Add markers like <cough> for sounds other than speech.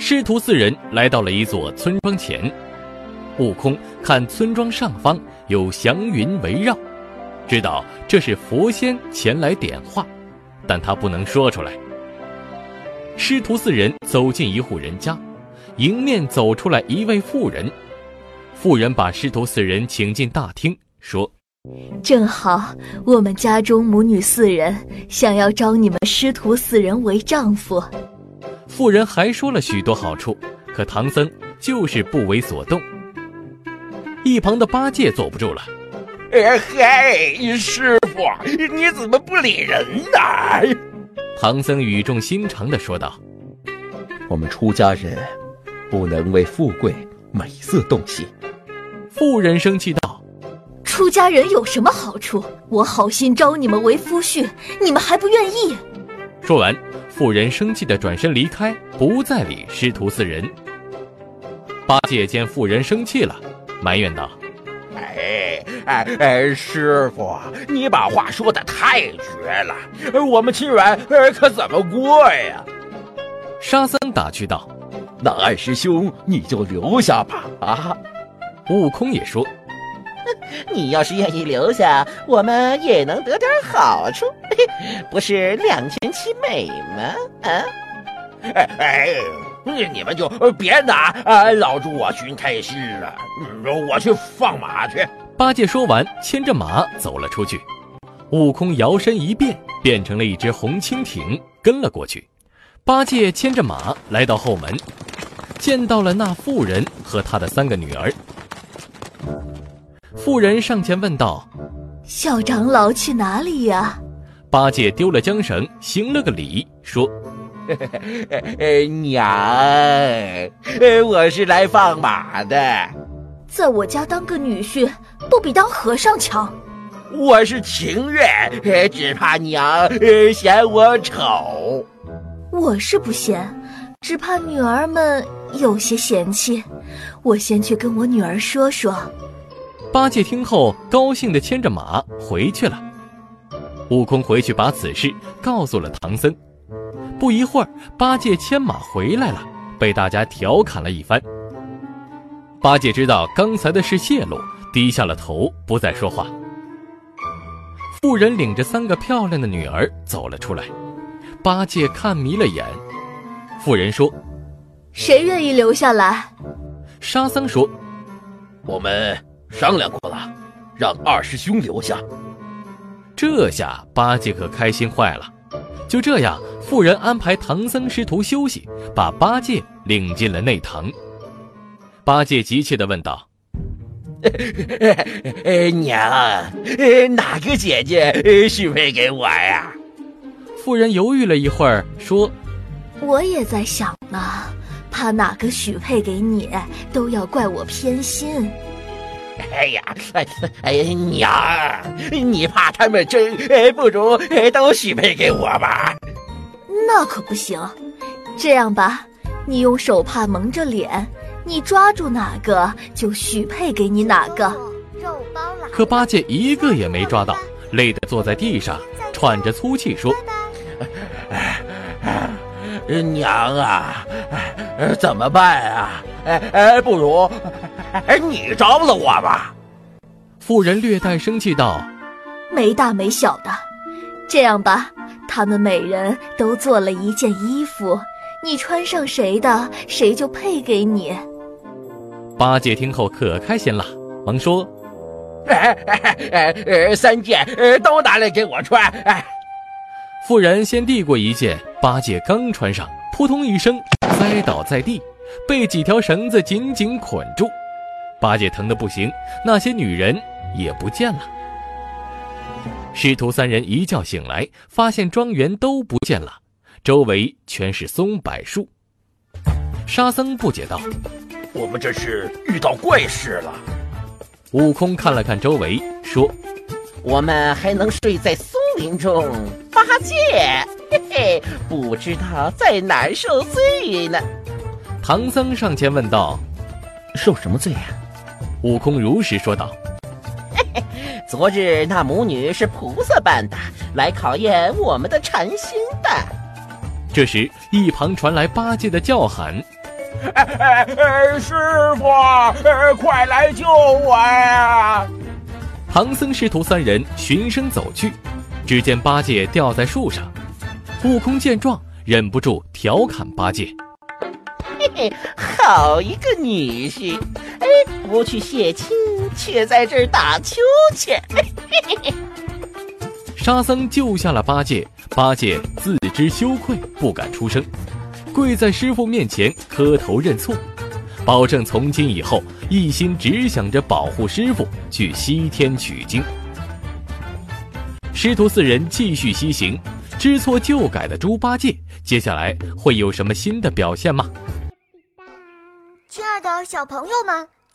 师徒四人来到了一座村庄前。悟空看村庄上方有祥云围绕，知道这是佛仙前来点化，但他不能说出来。师徒四人走进一户人家，迎面走出来一位妇人。妇人把师徒四人请进大厅，说：“正好我们家中母女四人想要招你们师徒四人为丈夫。”妇人还说了许多好处，可唐僧就是不为所动。一旁的八戒坐不住了：“哎嗨，师傅，你怎么不理人呢？”唐僧语重心长地说道：“我们出家人不能为富贵美色动心。”妇人生气道：“出家人有什么好处？我好心招你们为夫婿，你们还不愿意？”说完，妇人生气的转身离开，不再理师徒四人。八戒见妇人生气了，埋怨道：“哎哎哎，师傅，你把话说的太绝了，我们亲缘可怎么过呀？”沙僧打趣道：“那二师兄你就留下吧。”啊！悟空也说：“ <laughs> 你要是愿意留下，我们也能得点好处，<laughs> 不是两全其美吗？”啊！哎哎，你们就别拿啊老猪我寻开心了，我去放马去。八戒说完，牵着马走了出去。悟空摇身一变，变成了一只红蜻蜓，跟了过去。八戒牵着马来到后门，见到了那妇人和她的三个女儿。妇人上前问道：“小长老去哪里呀？”八戒丢了缰绳，行了个礼，说：“ <laughs> 娘，我是来放马的。在我家当个女婿，不比当和尚强。我是情愿，只怕娘嫌我丑。我是不嫌，只怕女儿们有些嫌弃。我先去跟我女儿说说。”八戒听后，高兴地牵着马回去了。悟空回去把此事告诉了唐僧。不一会儿，八戒牵马回来了，被大家调侃了一番。八戒知道刚才的事泄露，低下了头，不再说话。妇人领着三个漂亮的女儿走了出来，八戒看迷了眼。妇人说：“谁愿意留下来？”沙僧说：“我们。”商量过了，让二师兄留下。这下八戒可开心坏了。就这样，妇人安排唐僧师徒休息，把八戒领进了内堂。八戒急切地问道：“娘，哪个姐姐许配给我呀？”妇人犹豫了一会儿，说：“我也在想呢，怕哪个许配给你，都要怪我偏心。”哎呀，哎哎呀，娘，你怕他们争，不如都许配给我吧。那可不行，这样吧，你用手帕蒙着脸，你抓住哪个就许配给你哪个。可八戒一个也没抓到，累得坐在地上，喘着粗气说：“娘啊，怎么办啊？哎哎，不如……”哎，你招了我吧！妇人略带生气道：“没大没小的，这样吧，他们每人都做了一件衣服，你穿上谁的，谁就配给你。”八戒听后可开心了，忙说：“哎哎哎，三件都拿来给我穿！”哎，妇人先递过一件，八戒刚穿上，扑通一声栽倒在地，被几条绳子紧紧捆住。八戒疼得不行，那些女人也不见了。师徒三人一觉醒来，发现庄园都不见了，周围全是松柏树。沙僧不解道：“我们这是遇到怪事了。”悟空看了看周围，说：“我们还能睡在松林中，八戒，嘿嘿，不知道在哪儿受罪呢。”唐僧上前问道：“受什么罪呀？”悟空如实说道：“嘿嘿，昨日那母女是菩萨扮的，来考验我们的禅心的。”这时，一旁传来八戒的叫喊：“哎哎哎，师傅，快来救我呀！”唐僧师徒三人循声走去，只见八戒吊在树上。悟空见状，忍不住调侃八戒：“嘿嘿，好一个女婿！哎，不去谢亲，却在这儿打秋千。”嘿嘿嘿。沙僧救下了八戒，八戒自知羞愧，不敢出声，跪在师傅面前磕头认错，保证从今以后一心只想着保护师傅去西天取经。师徒四人继续西行，知错就改的猪八戒，接下来会有什么新的表现吗？亲爱的小朋友们，